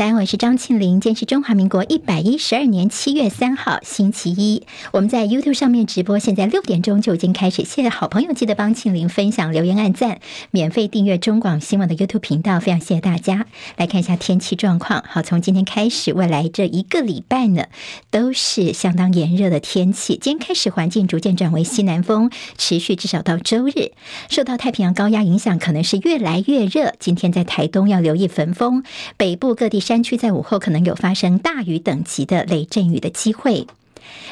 早安，我是张庆玲。今天是中华民国一百一十二年七月三号，星期一。我们在 YouTube 上面直播，现在六点钟就已经开始。谢谢好朋友，记得帮庆玲分享、留言、按赞，免费订阅中广新闻的 YouTube 频道。非常谢谢大家。来看一下天气状况。好，从今天开始，未来这一个礼拜呢，都是相当炎热的天气。今天开始，环境逐渐转为西南风，持续至少到周日。受到太平洋高压影响，可能是越来越热。今天在台东要留意焚风，北部各地。山区在午后可能有发生大雨等级的雷阵雨的机会。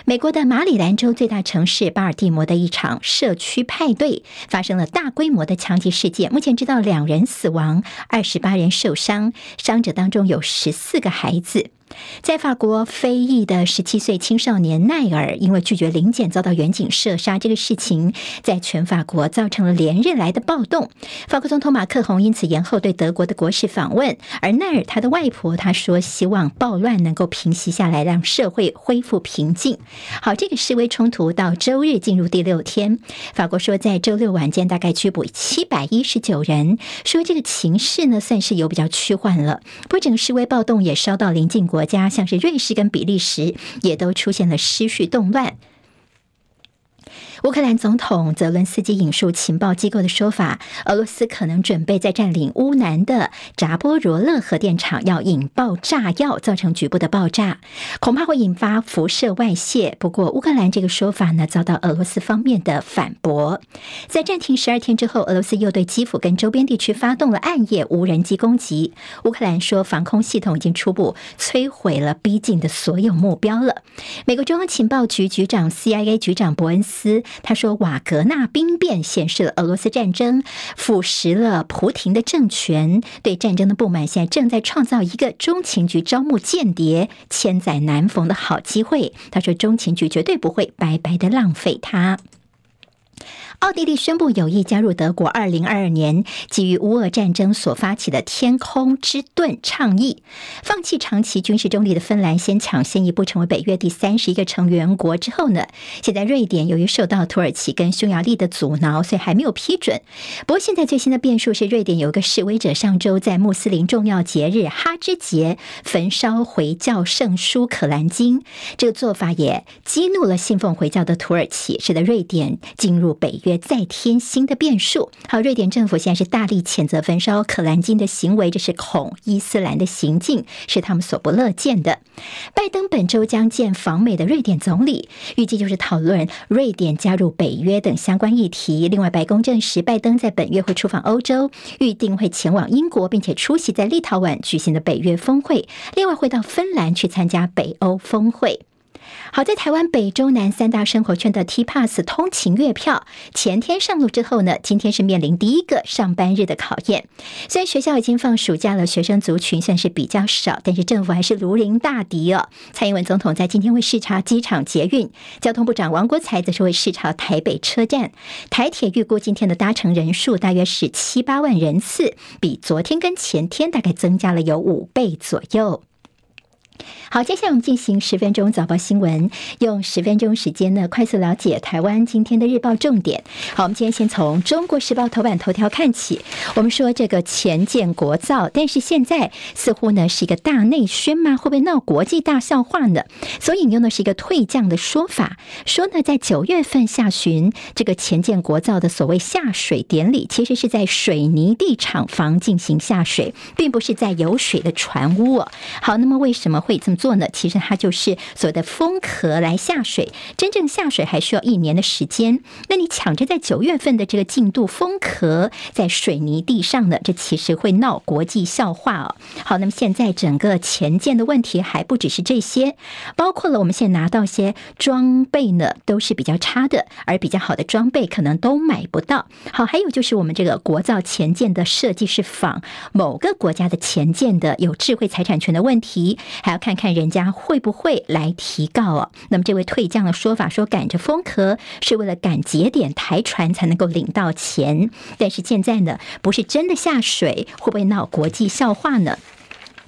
美国的马里兰州最大城市巴尔的摩的一场社区派对发生了大规模的枪击事件，目前知道两人死亡，二十八人受伤，伤者当中有十四个孩子。在法国，非裔的十七岁青少年奈尔因为拒绝临检遭到远警射杀，这个事情在全法国造成了连日来的暴动。法国总统马克宏因此延后对德国的国事访问，而奈尔他的外婆他说希望暴乱能够平息下来，让社会恢复平静。好，这个示威冲突到周日进入第六天，法国说在周六晚间大概拘捕七百一十九人，说这个情势呢算是有比较趋缓了。不过整个示威暴动也烧到邻近国。国家像是瑞士跟比利时，也都出现了失序动乱。乌克兰总统泽伦斯基引述情报机构的说法，俄罗斯可能准备在占领乌南的扎波罗热核电厂要引爆炸药，造成局部的爆炸，恐怕会引发辐射外泄。不过，乌克兰这个说法呢，遭到俄罗斯方面的反驳。在暂停十二天之后，俄罗斯又对基辅跟周边地区发动了暗夜无人机攻击。乌克兰说，防空系统已经初步摧毁了逼近的所有目标了。美国中央情报局局长 CIA 局长伯恩斯。他说：“瓦格纳兵变显示了俄罗斯战争腐蚀了普廷的政权，对战争的不满现在正在创造一个中情局招募间谍千载难逢的好机会。”他说：“中情局绝对不会白白的浪费它。”奥地利宣布有意加入德国二零二二年基于乌俄战争所发起的“天空之盾”倡议。放弃长期军事中立的芬兰先抢先一步成为北约第三十一个成员国之后呢，现在瑞典由于受到土耳其跟匈牙利的阻挠，所以还没有批准。不过现在最新的变数是，瑞典有一个示威者上周在穆斯林重要节日哈之节焚烧回教圣书《可兰经》，这个做法也激怒了信奉回教的土耳其，使得瑞典进入北约。再添新的变数。好，瑞典政府现在是大力谴责焚烧可兰经的行为，这是恐伊斯兰的行径，是他们所不乐见的。拜登本周将见访美的瑞典总理，预计就是讨论瑞典加入北约等相关议题。另外，白宫证实拜登在本月会出访欧洲，预定会前往英国，并且出席在立陶宛举行的北约峰会。另外，会到芬兰去参加北欧峰会。好，在台湾北中南三大生活圈的 T Pass 通勤月票前天上路之后呢，今天是面临第一个上班日的考验。虽然学校已经放暑假了，学生族群算是比较少，但是政府还是如临大敌哦。蔡英文总统在今天会视察机场捷运，交通部长王国材则是会视察台北车站。台铁预估今天的搭乘人数大约是七八万人次，比昨天跟前天大概增加了有五倍左右。好，接下来我们进行十分钟早报新闻，用十分钟时间呢，快速了解台湾今天的日报重点。好，我们今天先从《中国时报》头版头条看起。我们说这个前建国造，但是现在似乎呢是一个大内宣嘛，会不会闹国际大笑话呢？所引用的是一个退将的说法，说呢在九月份下旬，这个前建国造的所谓下水典礼，其实是在水泥地厂房进行下水，并不是在有水的船坞。好，那么为什么会这么做呢？其实它就是所谓的封壳来下水，真正下水还需要一年的时间。那你抢着在九月份的这个进度封壳在水泥地上呢，这其实会闹国际笑话哦。好，那么现在整个前舰的问题还不只是这些，包括了我们现在拿到些装备呢，都是比较差的，而比较好的装备可能都买不到。好，还有就是我们这个国造前舰的设计是仿某个国家的前舰的有智慧财产权的问题，还要看看人家会不会来提告哦？那么这位退将的说法说赶着封壳是为了赶节点抬船才能够领到钱，但是现在呢，不是真的下水，会不会闹国际笑话呢？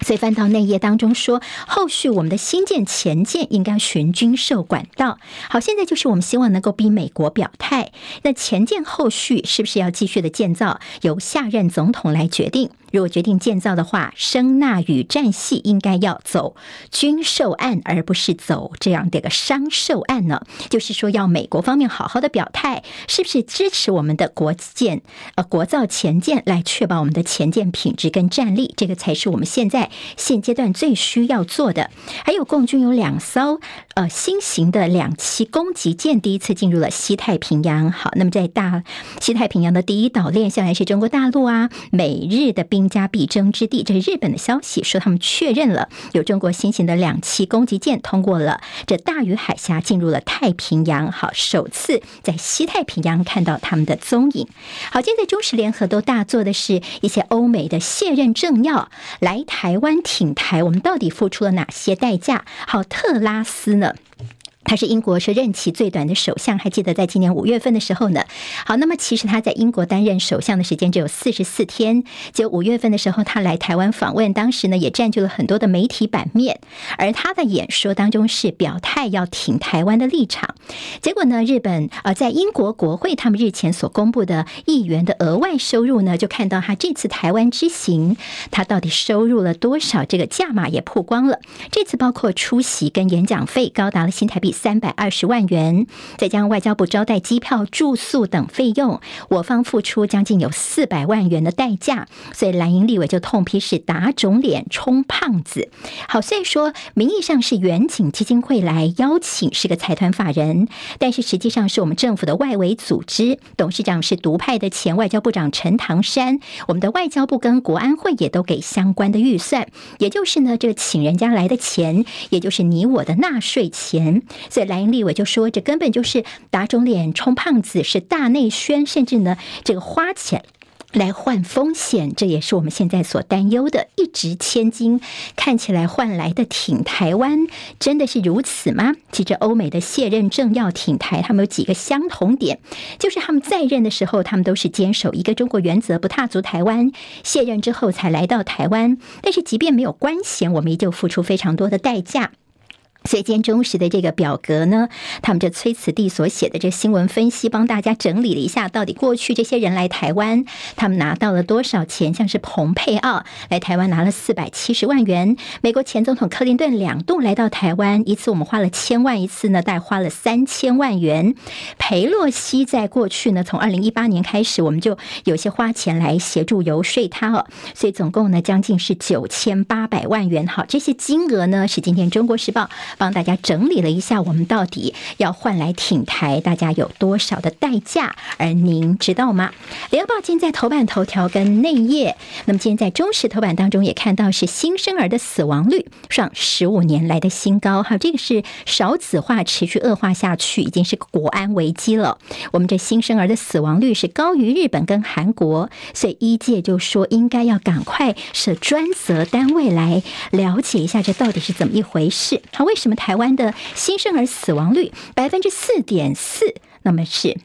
所以翻到内页当中说，后续我们的新建前舰应该循军售管道。好，现在就是我们希望能够逼美国表态。那前舰后续是不是要继续的建造，由下任总统来决定。如果决定建造的话，声纳与战系应该要走军售案，而不是走这样的一个商售案呢。就是说，要美国方面好好的表态，是不是支持我们的国舰呃国造前舰，来确保我们的前舰品质跟战力，这个才是我们现在现阶段最需要做的。还有，共军有两艘呃新型的两栖攻击舰，第一次进入了西太平洋。好，那么在大西太平洋的第一岛链，向来是中国大陆啊、美日的兵兵家必争之地。这是日本的消息，说他们确认了有中国新型的两栖攻击舰通过了这大隅海峡，进入了太平洋。好，首次在西太平洋看到他们的踪影。好，现在中时联合都大做的是一些欧美的卸任政要来台湾挺台，我们到底付出了哪些代价？好，特拉斯呢？他是英国是任期最短的首相，还记得在今年五月份的时候呢？好，那么其实他在英国担任首相的时间只有四十四天，就五月份的时候他来台湾访问，当时呢也占据了很多的媒体版面，而他的演说当中是表态要挺台湾的立场。结果呢，日本呃在英国国会他们日前所公布的议员的额外收入呢，就看到他这次台湾之行，他到底收入了多少？这个价码也曝光了，这次包括出席跟演讲费高达了新台币。三百二十万元，再将外交部招待、机票、住宿等费用，我方付出将近有四百万元的代价，所以蓝营立委就痛批是打肿脸充胖子。好，虽然说名义上是远景基金会来邀请，是个财团法人，但是实际上是我们政府的外围组织，董事长是独派的前外交部长陈唐山，我们的外交部跟国安会也都给相关的预算，也就是呢，这个请人家来的钱，也就是你我的纳税钱。所以蓝营立委就说，这根本就是打肿脸充胖子，是大内宣，甚至呢，这个花钱来换风险，这也是我们现在所担忧的。一掷千金，看起来换来的挺台湾，真的是如此吗？其实欧美的卸任政要挺台，他们有几个相同点，就是他们在任的时候，他们都是坚守一个中国原则，不踏足台湾；卸任之后才来到台湾，但是即便没有官衔，我们依旧付出非常多的代价。所以今天中时的这个表格呢，他们这崔慈娣所写的这新闻分析，帮大家整理了一下，到底过去这些人来台湾，他们拿到了多少钱？像是蓬佩奥来台湾拿了四百七十万元，美国前总统克林顿两度来到台湾，一次我们花了千万，一次呢大概花了三千万元。裴洛西在过去呢，从二零一八年开始，我们就有些花钱来协助游说他哦，所以总共呢将近是九千八百万元。好，这些金额呢是今天中国时报。帮大家整理了一下，我们到底要换来挺台，大家有多少的代价？而您知道吗？联合报今天在头版头条跟内页，那么今天在中时头版当中也看到是新生儿的死亡率上十五年来的新高，哈这个是少子化持续恶化下去，已经是国安危机了。我们这新生儿的死亡率是高于日本跟韩国，所以医界就说应该要赶快设专责单位来了解一下这到底是怎么一回事。好，为什什么台湾的新生儿死亡率百分之四点四？那么是。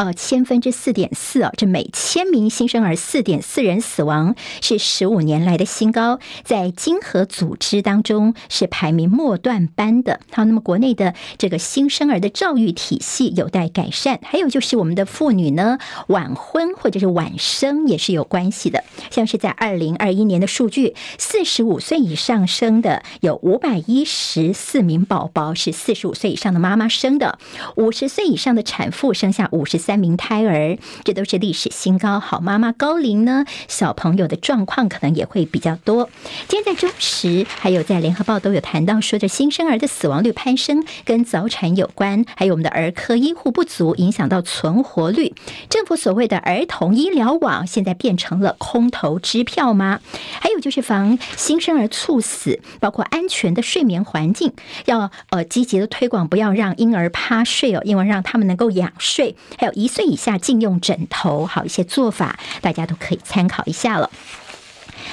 呃，千分之四点四啊，这每千名新生儿四点四人死亡，是十五年来的新高，在经合组织当中是排名末段班的。好，那么国内的这个新生儿的教育体系有待改善，还有就是我们的妇女呢，晚婚或者是晚生也是有关系的。像是在二零二一年的数据，四十五岁以上生的有五百一十四名宝宝是四十五岁以上的妈妈生的，五十岁以上的产妇生下五十。三名胎儿，这都是历史新高。好，妈妈高龄呢，小朋友的状况可能也会比较多。今天在中时，还有在联合报都有谈到，说这新生儿的死亡率攀升跟早产有关，还有我们的儿科医护不足，影响到存活率。政府所谓的儿童医疗网，现在变成了空头支票吗？还有就是防新生儿猝死，包括安全的睡眠环境，要呃积极的推广，不要让婴儿趴睡哦，因为让他们能够仰睡，还有。一岁以下禁用枕头，好，一些做法，大家都可以参考一下了。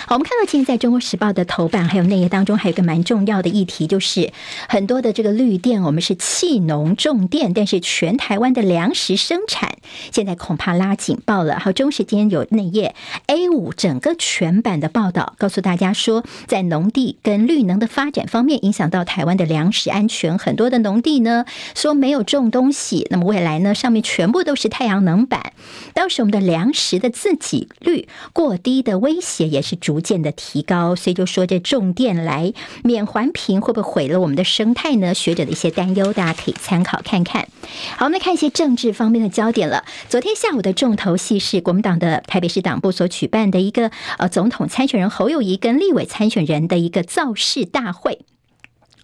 好，我们看到今天在中国时报的头版还有内页当中，还有个蛮重要的议题，就是很多的这个绿电，我们是弃农种电，但是全台湾的粮食生产现在恐怕拉警报了。好，中时今天有内页 A 五整个全版的报道，告诉大家说，在农地跟绿能的发展方面，影响到台湾的粮食安全。很多的农地呢说没有种东西，那么未来呢上面全部都是太阳能板，当时我们的粮食的自给率过低的威胁也是逐渐的提高，所以就说这重电来免环评会不会毁了我们的生态呢？学者的一些担忧，大家可以参考看看。好，我们来看一些政治方面的焦点了。昨天下午的重头戏是国民党的台北市党部所举办的一个呃总统参选人侯友谊跟立委参选人的一个造势大会。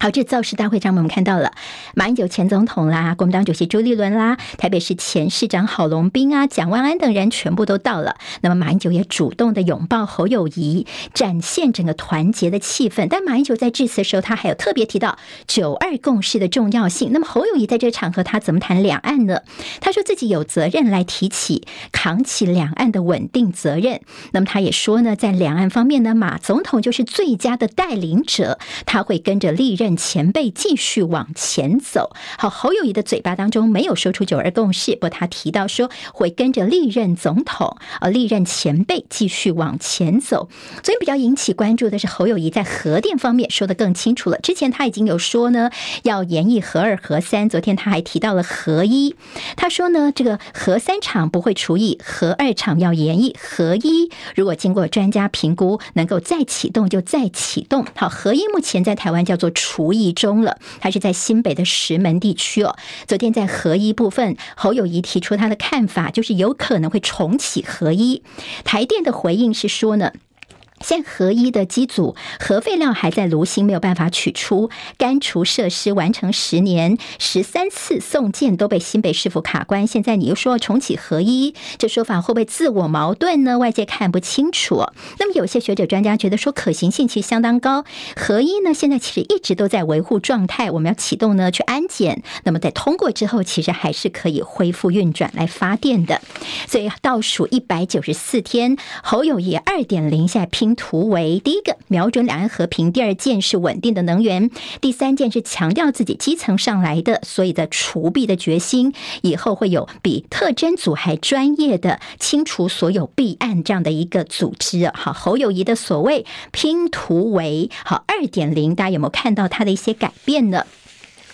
好，这造势大会上，我们看到了马英九前总统啦，国民党主席朱立伦啦，台北市前市长郝龙斌啊、蒋万安等人全部都到了。那么马英九也主动的拥抱侯友谊，展现整个团结的气氛。但马英九在致辞的时候，他还有特别提到九二共识的重要性。那么侯友谊在这场合，他怎么谈两岸呢？他说自己有责任来提起、扛起两岸的稳定责任。那么他也说呢，在两岸方面呢，马总统就是最佳的带领者，他会跟着历任。前辈继续往前走。好，侯友宜的嘴巴当中没有说出九二共识，不过他提到说会跟着历任总统，呃，历任前辈继续往前走。所以比较引起关注的是侯友宜在核电方面说的更清楚了。之前他已经有说呢，要研议核二、核三。昨天他还提到了核一，他说呢，这个核三厂不会除役，核二厂要研议，核一如果经过专家评估能够再启动就再启动。好，核一目前在台湾叫做除厨艺中了，他是在新北的石门地区哦。昨天在合一部分，侯友谊提出他的看法，就是有可能会重启合一。台电的回应是说呢。现核一的机组核废料还在炉芯，没有办法取出，干除设施完成十年，十三次送件都被新北市府卡关。现在你又说重启核一，这说法会不会自我矛盾呢？外界看不清楚。那么有些学者专家觉得说可行性其实相当高。核一呢，现在其实一直都在维护状态，我们要启动呢去安检，那么在通过之后，其实还是可以恢复运转来发电的。所以倒数一百九十四天，侯友谊二点零现在拼。图为第一个瞄准两岸和平，第二件是稳定的能源，第三件是强调自己基层上来的，所以在除弊的决心，以后会有比特征组还专业的清除所有弊案这样的一个组织。好，侯友谊的所谓拼图为好二点零，大家有没有看到他的一些改变呢？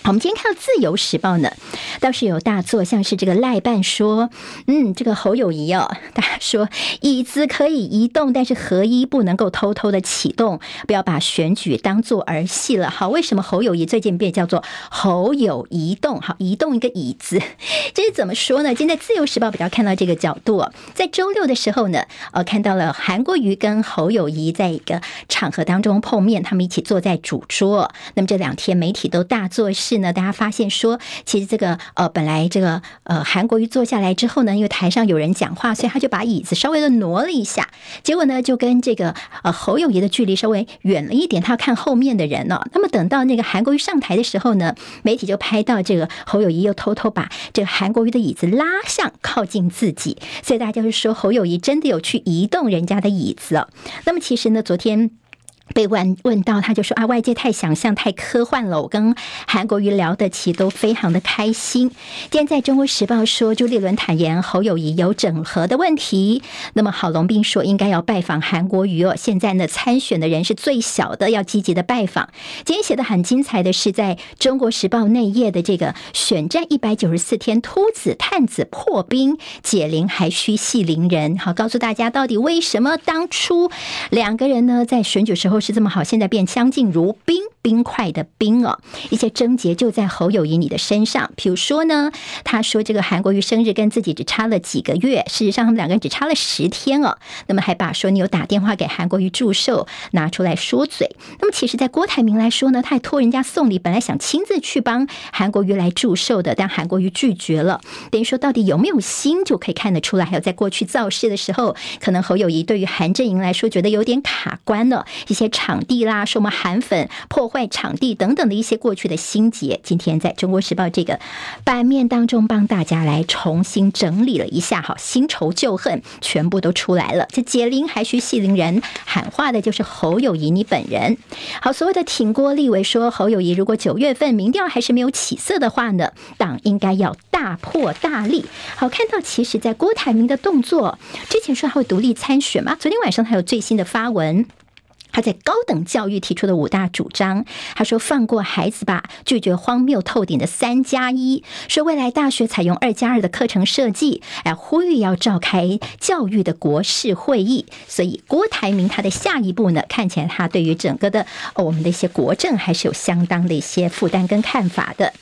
好，我们今天看到《自由时报》呢，倒是有大作，像是这个赖办说，嗯，这个侯友谊哦，大家说椅子可以移动，但是合一不能够偷偷的启动，不要把选举当做儿戏了。好，为什么侯友谊最近被叫做侯友移动？好，移动一个椅子，这是怎么说呢？今天在《自由时报》比较看到这个角度，在周六的时候呢，呃，看到了韩国瑜跟侯友谊在一个场合当中碰面，他们一起坐在主桌。那么这两天媒体都大作。是呢，大家发现说，其实这个呃，本来这个呃，韩国瑜坐下来之后呢，因为台上有人讲话，所以他就把椅子稍微的挪了一下，结果呢，就跟这个呃侯友谊的距离稍微远了一点，他要看后面的人呢、哦。那么等到那个韩国瑜上台的时候呢，媒体就拍到这个侯友谊又偷偷把这个韩国瑜的椅子拉向靠近自己，所以大家就是说侯友谊真的有去移动人家的椅子哦。那么其实呢，昨天。被问问到，他就说啊，外界太想象、太科幻了。我跟韩国瑜聊的其实都非常的开心。今天在中国时报说，朱立伦坦言侯友谊有整合的问题。那么郝龙斌说，应该要拜访韩国瑜哦。现在呢，参选的人是最小的，要积极的拜访。今天写的很精彩的是，在中国时报内页的这个选战一百九十四天，秃子探子破冰解铃还须系铃人。好，告诉大家到底为什么当初两个人呢，在选举时候。是这么好，现在变相敬如宾。冰块的冰哦，一些症结就在侯友谊你的身上。比如说呢，他说这个韩国瑜生日跟自己只差了几个月，事实上他们两个人只差了十天哦。那么还把说你有打电话给韩国瑜祝寿拿出来说嘴。那么其实，在郭台铭来说呢，他还托人家送礼，本来想亲自去帮韩国瑜来祝寿的，但韩国瑜拒绝了。等于说到底有没有心就可以看得出来。还有在过去造势的时候，可能侯友谊对于韩阵营来说觉得有点卡关了，一些场地啦，说我们韩粉破。坏场地等等的一些过去的心结，今天在中国时报这个版面当中帮大家来重新整理了一下，好，新仇旧恨全部都出来了。这解铃还须系铃人，喊话的就是侯友谊你本人。好，所谓的挺郭立伟说，侯友谊如果九月份民调还是没有起色的话呢，党应该要大破大立。好，看到其实在郭台铭的动作，之前说他会独立参选嘛，昨天晚上他有最新的发文。他在高等教育提出的五大主张，他说放过孩子吧，拒绝荒谬透顶的三加一，说未来大学采用二加二的课程设计，哎，呼吁要召开教育的国事会议。所以郭台铭他的下一步呢，看起来他对于整个的我们的一些国政还是有相当的一些负担跟看法的。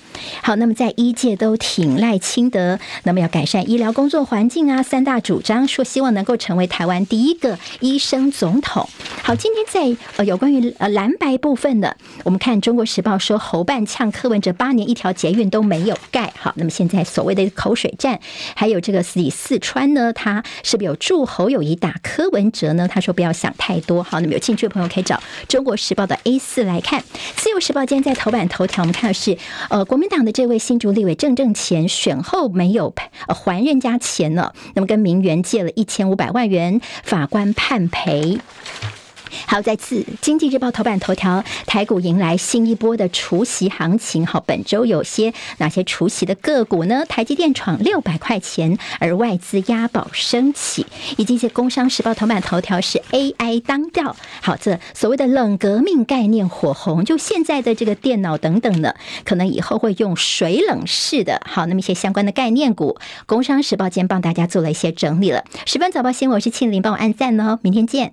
好，那么在医界都挺赖清德，那么要改善医疗工作环境啊，三大主张说希望能够成为台湾第一个医生总统。好，今天在呃有关于呃蓝白部分的，我们看《中国时报》说侯办呛柯文哲八年一条捷运都没有盖。好，那么现在所谓的口水战，还有这个李四川呢，他是不是有助侯友谊打柯文哲呢？他说不要想太多。好，那么有兴趣的朋友可以找《中国时报》的 A 四来看，《自由时报》今天在头版头条，我们看的是呃国民。党的这位新竹立委郑正前选后没有还人家钱了，那么跟名媛借了一千五百万元，法官判赔。好，再次《经济日报》头版头条，台股迎来新一波的除息行情。好，本周有些哪些除息的个股呢？台积电闯六百块钱，而外资押宝升起，以及一些《工商时报》头版头条是 AI 当道。好，这所谓的冷革命概念火红，就现在的这个电脑等等的，可能以后会用水冷式的。好，那么一些相关的概念股，《工商时报》今天帮大家做了一些整理了。十分早报新闻，我是庆玲，帮我按赞哦，明天见。